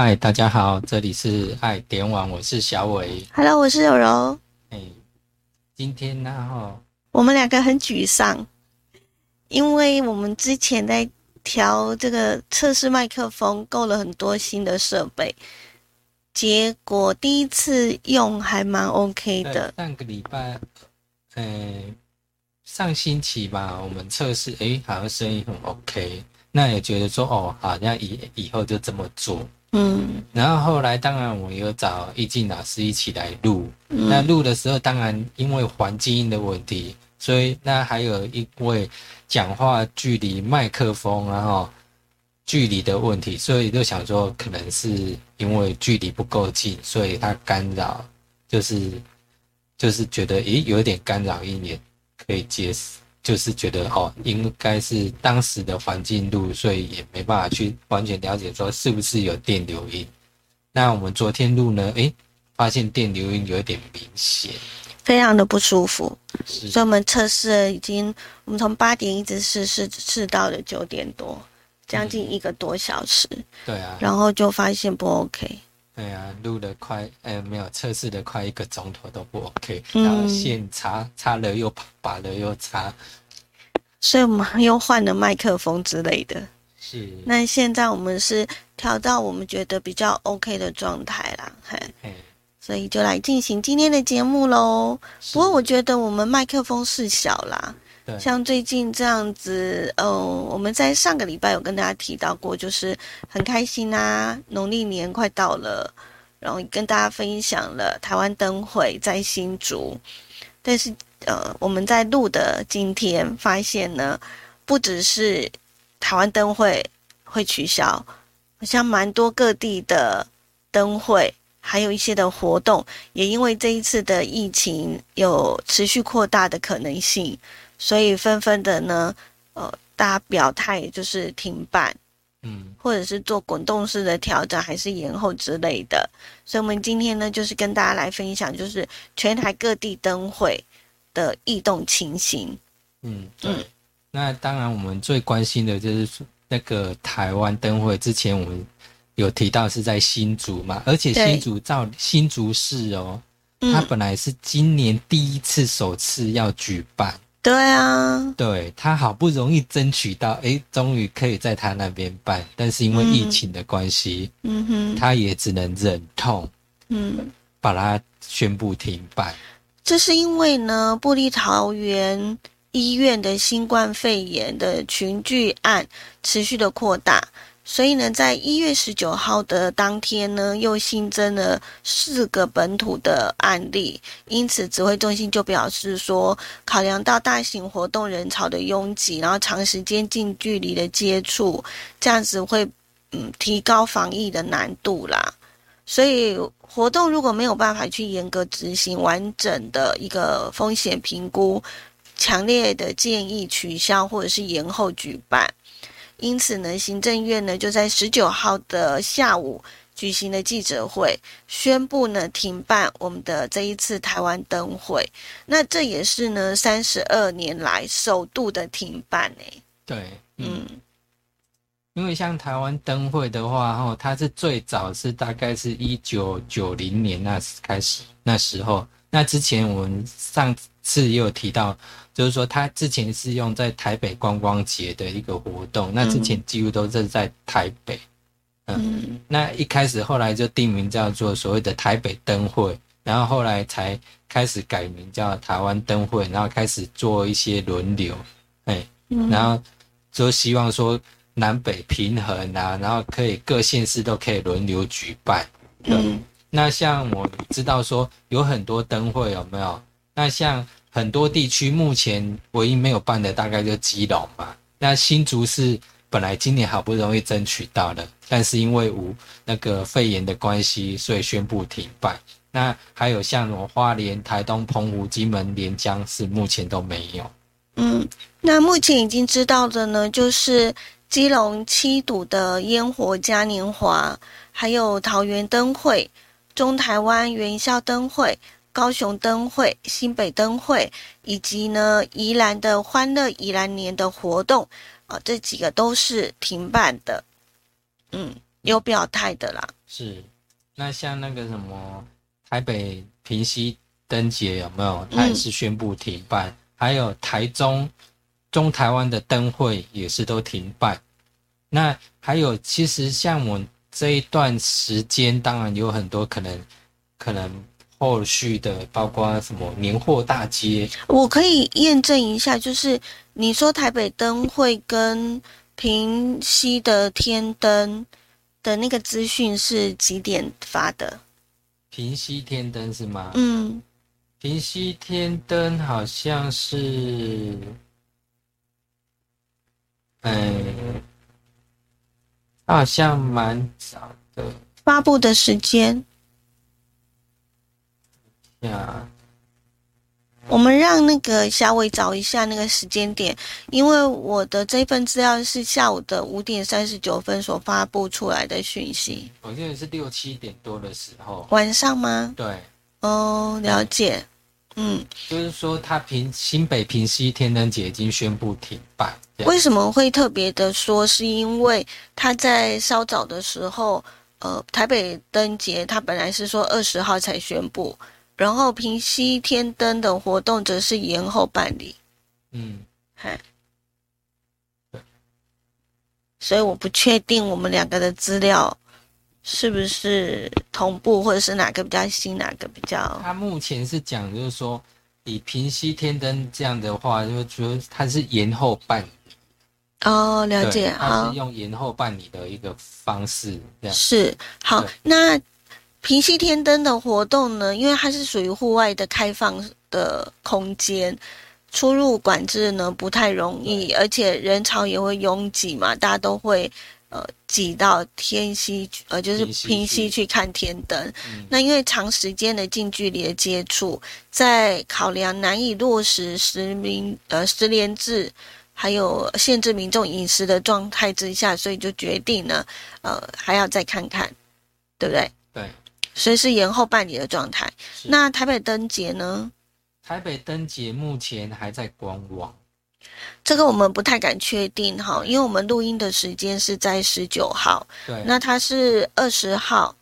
嗨，大家好，这里是爱点网，我是小伟。Hello，我是柔柔。哎，今天呢，哈，我们两个很沮丧，因为我们之前在调这个测试麦克风，购了很多新的设备，结果第一次用还蛮 OK 的。上个礼拜，呃，上星期吧，我们测试，哎，好像声音很 OK，那也觉得说，哦，好像以以后就这么做。嗯然后后来，当然我有找易静老师一起来录。嗯那录的时候，当然因为环境音的问题，所以那还有因为讲话距离麦克风然后距离的问题，所以就想说，可能是因为距离不够近，所以它干扰，就是就是觉得，诶，有点干扰音也可以接受。就是觉得哦，应该是当时的环境录，所以也没办法去完全了解说是不是有电流音。那我们昨天录呢，诶，发现电流音有点明显，非常的不舒服，是所以我们测试了已经，我们从八点一直试试试到了九点多，将近一个多小时，对啊，然后就发现不 OK。对啊，录了快，呃，没有测试的快一个钟头都不 OK，嗯。然后线插插了又拔，拔了又插，所以我们又换了麦克风之类的。是，那现在我们是调到我们觉得比较 OK 的状态啦，嘿，哎，所以就来进行今天的节目喽。不过我觉得我们麦克风是小啦，像最近这样子，嗯，我们在上个礼拜有跟大家提到过，就是很开心啊，农历年快到了，然后跟大家分享了台湾灯会在新竹，但是呃，我们在录的今天发现呢，不只是台湾灯会会取消，好像蛮多各地的灯会，还有一些的活动，也因为这一次的疫情有持续扩大的可能性，所以纷纷的呢，呃，大家表态就是停办，嗯，或者是做滚动式的调整，还是延后之类的。所以，我们今天呢，就是跟大家来分享，就是全台各地灯会的异动情形。嗯，对。那当然，我们最关心的就是那个台湾灯会。之前我们有提到是在新竹嘛，而且新竹照新竹市哦，它嗯，本来是今年第一次首次要举办，对啊，对他好不容易争取到，哎，终于可以在他那边办，但是因为疫情的关系，嗯哼，他也只能忍痛嗯。把它宣布停办。这是因为呢，布利桃园医院的新冠肺炎的群聚案持续的扩大，所以呢，在一月十九号的当天呢，又新增了四个本土的案例，因此指挥中心就表示说，考量到大型活动人潮的拥挤，然后长时间近距离的接触，这样子会嗯提高防疫的难度啦。所以活动如果没有办法去严格执行完整的一个风险评估，强烈的建议取消或者是延后举办。因此呢，行政院呢就在十九号的下午举行了记者会，宣布呢停办我们的这一次台湾灯会。那这也是呢三十二年来首度的停办诶、对，嗯，嗯。因为像台湾灯会的话，哈，它是最早是大概是一九九零年那时开始，那时候，那之前我们上次也有提到，就是说他之前是用在台北观光节的一个活动，那之前几乎都是在台北。嗯那一开始后来就定名叫做所谓的台北灯会，然后后来才开始改名叫台湾灯会，然后开始做一些轮流，哎，嗯然后就希望说南北平衡啊，然后可以各县市都可以轮流举办。嗯那像我知道说有很多灯会有没有？那像很多地区目前唯一没有办的大概就基隆嘛。那新竹是本来今年好不容易争取到的，但是因为无那个肺炎的关系，所以宣布停办。那还有像什么花莲、台东、澎湖、金门、连江是目前都没有。嗯，那目前已经知道的呢，就是基隆七堵的烟火嘉年华，还有桃园灯会、中台湾元宵灯会、高雄灯会、新北灯会，以及呢宜兰的欢乐宜兰年的活动啊，这几个都是停办的。嗯，有表态的啦。是，那像那个什么台北平西灯节有没有？它也是宣布停办，还有台中中台湾的灯会也是都停办。那还有，其实像我这一段时间，当然有很多可能，可能后续的，包括什么年货大街，我可以验证一下，就是你说台北灯会跟平西的天灯的那个资讯是几点发的？平西天灯是吗？嗯，平西天灯好像是，嗯。好像蛮早的，发布的时间。呀，我们让那个小伟找一下那个时间点，因为我的这份资料是下午的五点三十九分所发布出来的讯息。我记得是六七点多的时候，晚上吗？对。哦，了解。嗯，就是说，他平新北平西天灯节已经宣布停办。为什么会特别的说？是因为他在稍早的时候，呃，台北灯节他本来是说二十号才宣布，然后平西天灯的活动则是延后办理。嗯，嗨，所以我不确定我们两个的资料。是不是同步，或者是哪个比较新，哪个比较？他目前是讲，就是说以平息天灯这样的话，就说它是延后办理。哦，了解，它，是用延后办理的一个方式，这样是好。那平息天灯的活动呢？因为它是属于户外的开放的空间，出入管制呢不太容易，而且人潮也会拥挤嘛，大家都会。呃，挤到天溪，呃，就是平溪去看天灯。那因为长时间的近距离的接触，在考量难以落实实名呃实联制，还有限制民众饮食的状态之下，所以就决定呢，呃，还要再看看，对不对？对，所以是延后办理的状态。那台北灯节呢？台北灯节目前还在观望。这个我们不太敢确定哈，因为我们录音的时间是在十九号，对，那他是二十号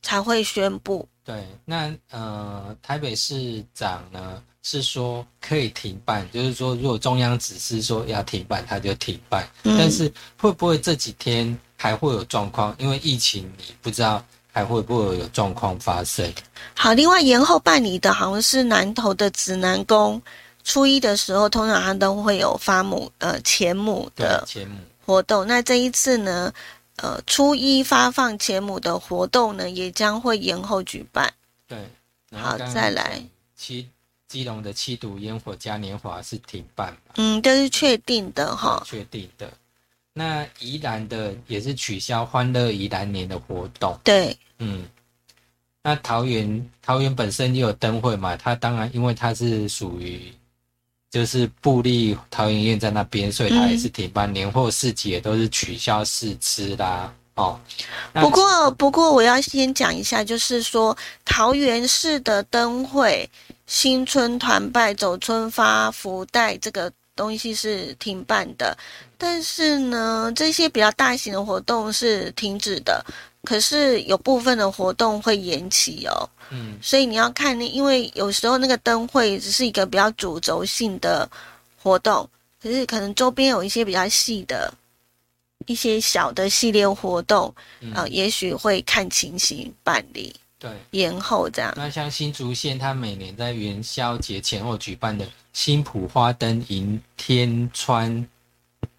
才会宣布。对，那呃，台北市长呢是说可以停办，就是说如果中央指示说要停办，他就停办。但是会不会这几天还会有状况？因为疫情，你不知道还会不会有状况发生。好，另外延后办理的好像是南投的指南宫。初一的时候，通常它都会有发母呃钱母的活动。那这一次呢，呃，初一发放前母的活动呢，也将会延后举办。对，好，再来七基隆的七堵烟火嘉年华是停办。嗯，这是确定的哈。确定的。那宜兰的也是取消欢乐宜兰年的活动。对，嗯。那桃园桃园本身就有灯会嘛，它当然因为它是属于。就是布利桃园院在那边，所以它也是停办。年货市集也都是取消试吃啦。哦，不过不过我要先讲一下，就是说桃园市的灯会、新春团拜、走春发福袋这个东西是停办的，但是呢，这些比较大型的活动是停止的。可是有部分的活动会延期哦，嗯，所以你要看那，因为有时候那个灯会只是一个比较主轴性的活动，可是可能周边有一些比较细的一些小的系列活动，啊，也许会看情形办理，对，延后这样。那像新竹县，它每年在元宵节前后举办的新浦花灯迎天川。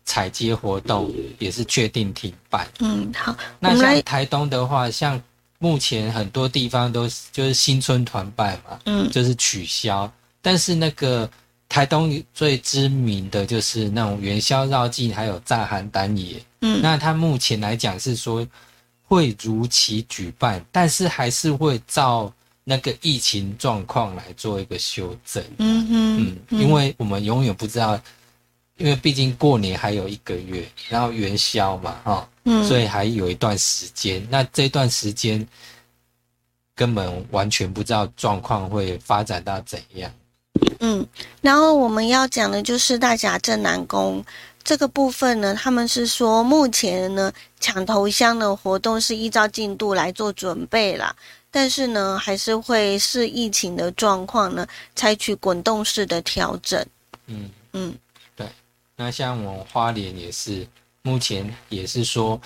采接活动也是确定停办。嗯，好。那像台东的话，像目前很多地方都是就是新春团拜嘛，嗯，就是取消。但是那个台东最知名的就是那种元宵绕境，还有炸寒单野。嗯，那它目前来讲是说会如期举办，但是还是会照那个疫情状况来做一个修正。嗯哼，嗯，因为我们永远不知道。因为毕竟过年还有一个月，然后元宵嘛，哈，嗯，所以还有一段时间。那这段时间根本完全不知道状况会发展到怎样。嗯，然后我们要讲的就是大甲镇南宫这个部分呢，他们是说目前呢抢头香的活动是依照进度来做准备啦，但是呢还是会视疫情的状况呢采取滚动式的调整。嗯，嗯，对。那像我们花莲也是，目前也是说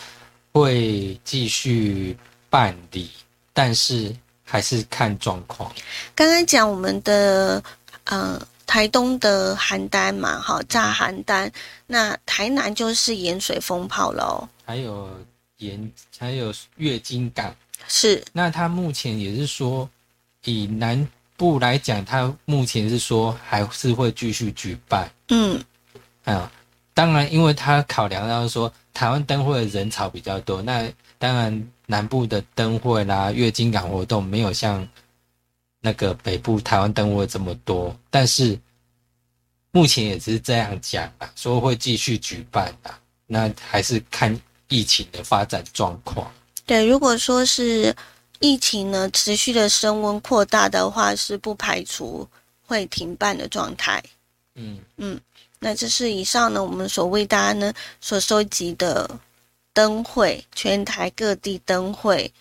会继续办理，但是还是看状况。刚刚讲我们的呃台东的邯郸嘛，哈炸邯郸，那台南就是盐水风炮喽。还有盐，还有月经港。是，那他目前也是说，以南部来讲，他目前是说还是会继续举办。嗯啊，当然，因为他考量到说台湾灯会的人潮比较多，那当然南部的灯会啦、月经港活动没有像那个北部台湾灯会这么多，但是目前也是这样讲啊，说会继续举办啊，那还是看疫情的发展状况。对，如果说是疫情呢持续的升温扩大的话，是不排除会停办的状态。嗯嗯，那这是以上呢我们所为大家呢所收集的灯会，全台各地灯会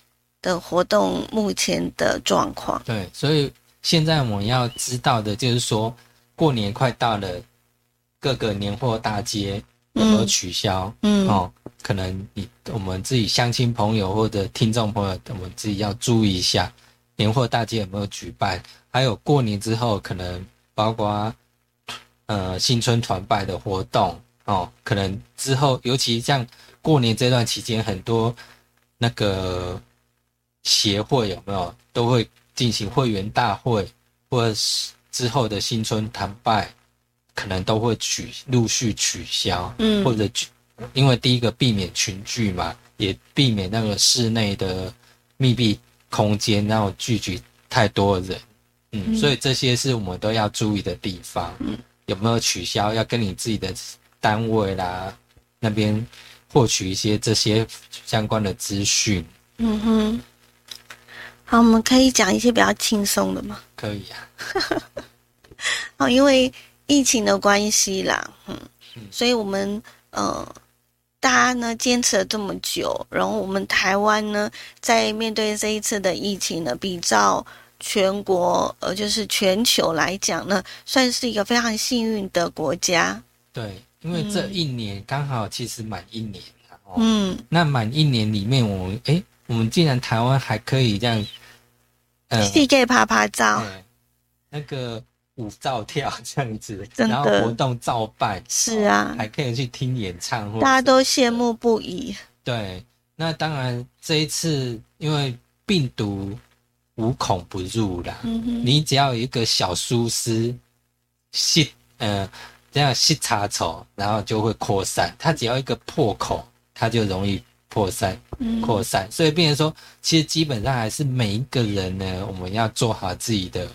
的活动目前的状况。对，所以现在我们要知道的就是说，过年快到了，各个年货大街有没有取消？嗯哦，可能你我们自己乡亲朋友或者听众朋友，我们自己要注意一下，年货大街有没有举办？还有过年之后，可能包括呃新春团拜的活动哦，可能之后，尤其像过年这段期间，很多那个协会有没有都会进行会员大会，或者是之后的新春团拜，可能都会取陆续取消，嗯。或者取因为第一个避免群聚嘛，也避免那个室内的密闭空间，然后聚集太多人，嗯，嗯。所以这些是我们都要注意的地方。嗯，有没有取消？要跟你自己的单位啦那边获取一些这些相关的资讯，嗯哼，好，我们可以讲一些比较轻松的吗。可以啊。哦，因为疫情的关系啦，嗯嗯，所以我们呃，大家呢坚持了这么久，然后我们台湾呢，在面对这一次的疫情呢，比照全国呃，就是全球来讲呢，算是一个非常幸运的国家。对，因为这一年刚好其实满一年了哦。嗯那满一年里面，我们哎，我们竟然台湾还可以这样，呃，世界啪啪照，那个舞照跳这样子，然后活动照办，是啊哦还可以去听演唱会，大家都羡慕不已。对。那当然，这一次因为病毒无孔不入啦，嗯，你只要有一个小疏失，细呃这样细插头，然后就会扩散。它只要一个破口，它就容易扩散嗯扩散。所以变成说，其实基本上还是每一个人呢，我们要做好自己的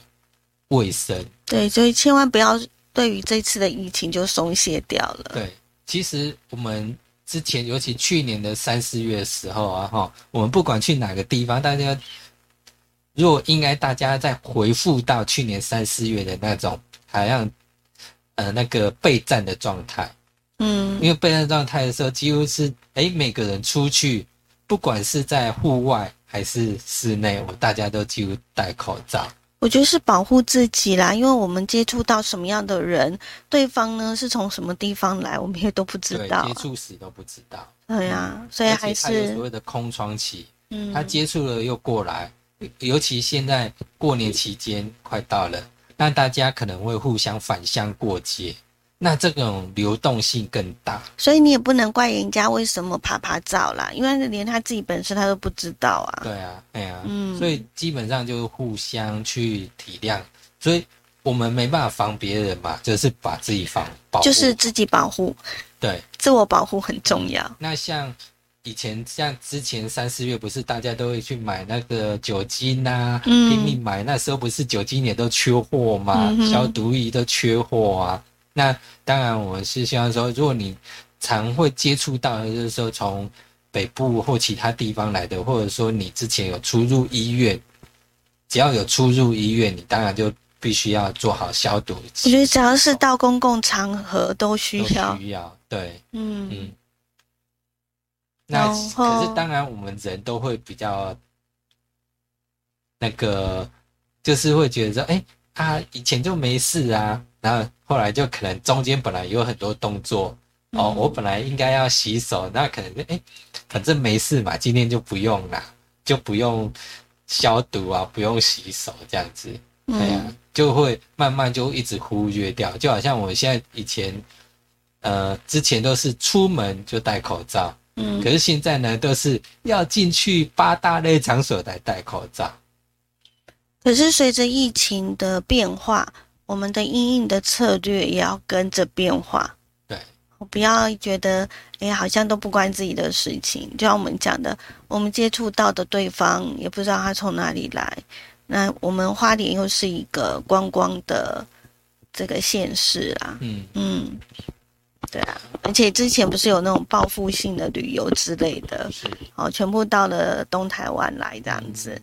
卫生。对，所以千万不要对于这次的疫情就松懈掉了。对，其实我们之前，尤其去年的三四月的时候啊，哈，我们不管去哪个地方，大家如果应该大家再回复到去年三四月的那种，好像呃那个备战的状态，嗯因为备战状态的时候，几乎是哎每个人出去，不管是在户外还是室内，我大家都几乎戴口罩。我觉得是保护自己啦，因为我们接触到什么样的人，对方呢是从什么地方来，我们也都不知对，道接。触史都不知道，对呀、所以还而且它有所是谓的空窗期。嗯，他接触了又过来，尤其现在过年期间快到了，那大家可能会互相返乡过节，那这种流动性更大。所以你也不能怪人家为什么爬爬照啦，因为连他自己本身他都不知道啊。对啊，哎呀、嗯所以基本上就是互相去体谅，所以我们没办法防别人嘛，就是把自己防保护。就是自己保护，对。自我保护很重要。那像以前像之前三四月不是大家都会去买那个酒精啊，嗯拼命买，那时候不是酒精也都缺货吗？嗯消毒液都缺货啊。那当然，我是希望说，如果你常会接触到，就是说从北部或其他地方来的，或者说你之前有出入医院，只要有出入医院，你当然就必须要做好消毒，我觉得只要是到公共场合都需要。需要。对，嗯嗯。那可是当然，我们人都会比较那个，就是会觉得说，哎、啊，以前就没事啊，然后后来就可能中间本来有很多动作，哦，嗯。我本来应该要洗手，那可能哎、诶反正没事嘛，今天就不用啦，就不用消毒啊，不用洗手这样子，哎呀、嗯就会慢慢就一直忽略掉，就好像我现在以前，呃，之前都是出门就戴口罩，嗯可是现在呢，都是要进去八大类场所才戴口罩。可是随着疫情的变化，我们的应应的策略也要跟着变化。对，我不要觉得哎，好像都不关自己的事情。就像我们讲的，我们接触到的对方也不知道他从哪里来。那我们花莲又是一个观光的这个县市啊，嗯，嗯，对啊，而且之前不是有那种报复性的旅游之类的，是哦，全部到了东台湾来这样子。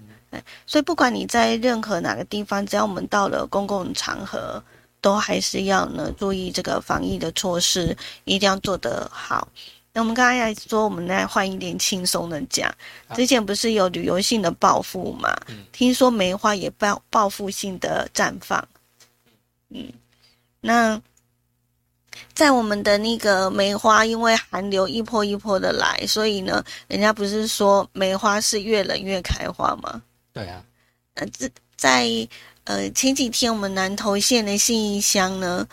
所以不管你在任何哪个地方，只要我们到了公共场合，都还是要呢注意这个防疫的措施，一定要做得好。那我们刚才也说，我们来换一点轻松的讲。之前不是有旅游性的报复嘛？嗯听说梅花也报报复性的绽放。嗯，那在我们的那个梅花，因为寒流一波一波的来，所以呢，人家不是说梅花是越冷越开花吗？对啊，呃，这在呃前几天，我们南投县的信义乡呢，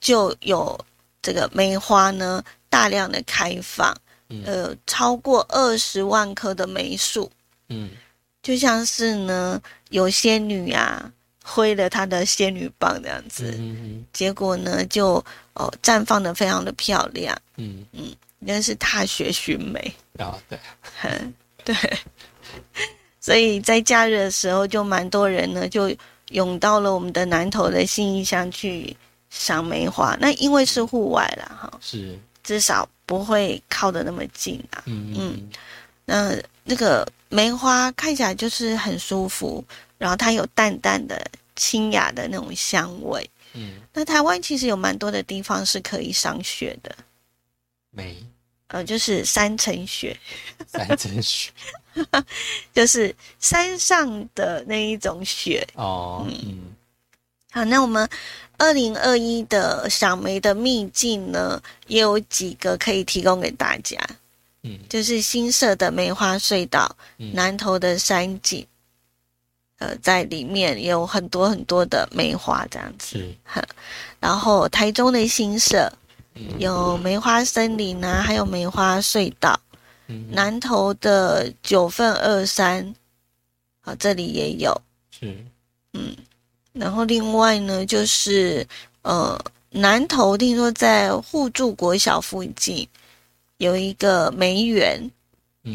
就有这个梅花呢大量的开放，嗯。呃，超过二十万棵的梅树，嗯。就像是呢有仙女啊挥了他的仙女棒这样子，嗯结果呢就哦绽放的非常的漂亮，嗯。嗯那是踏雪寻梅。嗯，啊对，嗯，对，所以在假日的时候，就蛮多人呢，就涌到了我们的南投的信义乡去赏梅花。那因为是户外啦，哈，是，至少不会靠得那么近啊。嗯。嗯。那那个梅花看起来就是很舒服，然后它有淡淡的清雅的那种香味。嗯，那台湾其实有蛮多的地方是可以赏雪的，梅呃，就是山层雪。山层雪就是山上的那一种雪。哦，嗯好，那我们二零二一的赏梅的秘境呢，也有几个可以提供给大家，嗯就是新设的梅花隧道、嗯南投的山景，呃，在里面也有很多很多的梅花这样子。是，然后台中的新社嗯有梅花森林啊，还有梅花隧道。嗯南投的九份二三，啊，这里也有。是，嗯然后另外呢，就是呃，南投听说在互助国小附近有一个梅园，嗯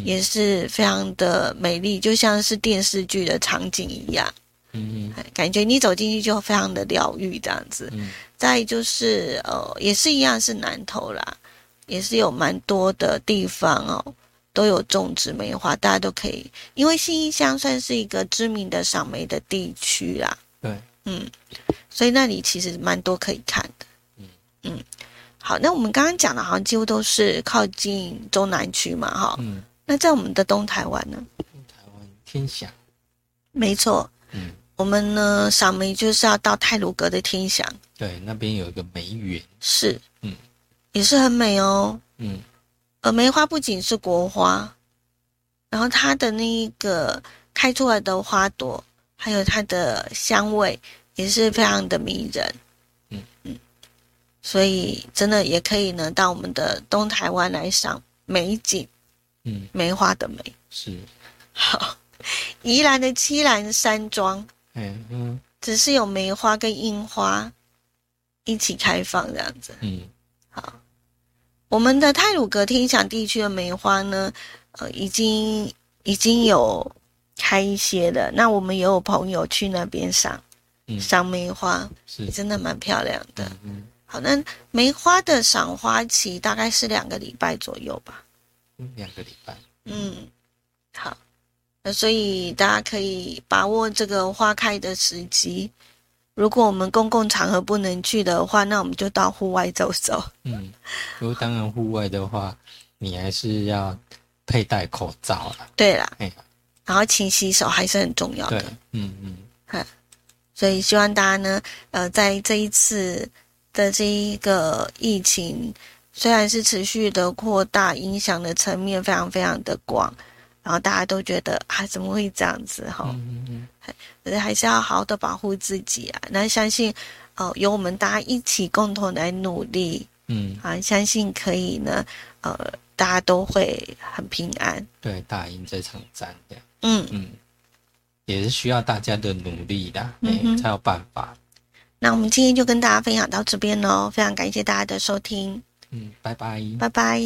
也是非常的美丽，就像是电视剧的场景一样，嗯嗯哎感觉你走进去就非常的疗愈这样子。嗯再就是呃，也是一样是南投啦，也是有蛮多的地方哦，都有种植梅花，大家都可以，因为新义乡算是一个知名的赏梅的地区啦。对，嗯，所以那里其实蛮多可以看的。嗯嗯，好，那我们刚刚讲的好像几乎都是靠近中南区嘛，哈。嗯，那在我们的东台湾呢？台湾天祥，没错，嗯，我们呢赏梅就是要到泰鲁阁的天祥，对，那边有一个梅园，是，嗯，也是很美哦。嗯。呃，梅花不仅是国花，然后它的那一个开出来的花朵，还有它的香味，也是非常的迷人。嗯。嗯，所以真的也可以呢，到我们的东台湾来赏美景，嗯。梅花的梅。是，好，宜兰的七兰山庄，嗯嗯。只是有梅花跟樱花。一起开放这样子。嗯。好，我们的泰鲁格天祥地区的梅花呢，呃，已经已经有开一些了。那我们也有朋友去那边赏嗯。赏梅花，是，真的蛮漂亮的。嗯。好，那梅花的赏花期大概是两个礼拜左右吧。嗯，两个礼拜，嗯，好，那所以大家可以把握这个花开的时机。如果我们公共场合不能去的话，那我们就到户外走走。嗯，如果当然户外的话，你还是要佩戴口罩了。对啦，然后勤洗手还是很重要对的。，嗯嗯，所以希望大家呢，呃，在这一次的这一个疫情，虽然是持续的扩大，影响的层面非常非常的广，然后大家都觉得啊，怎么会这样子哈？嗯嗯可是还是要好好的保护自己啊。那相信，呃，由我们大家一起共同来努力嗯，啊，相信可以呢，呃，大家都会很平安。对，打赢这场战的，嗯，嗯，也是需要大家的努力的，哎、嗯哼才有办法。那我们今天就跟大家分享到这边喽，非常感谢大家的收听，嗯拜拜。拜拜。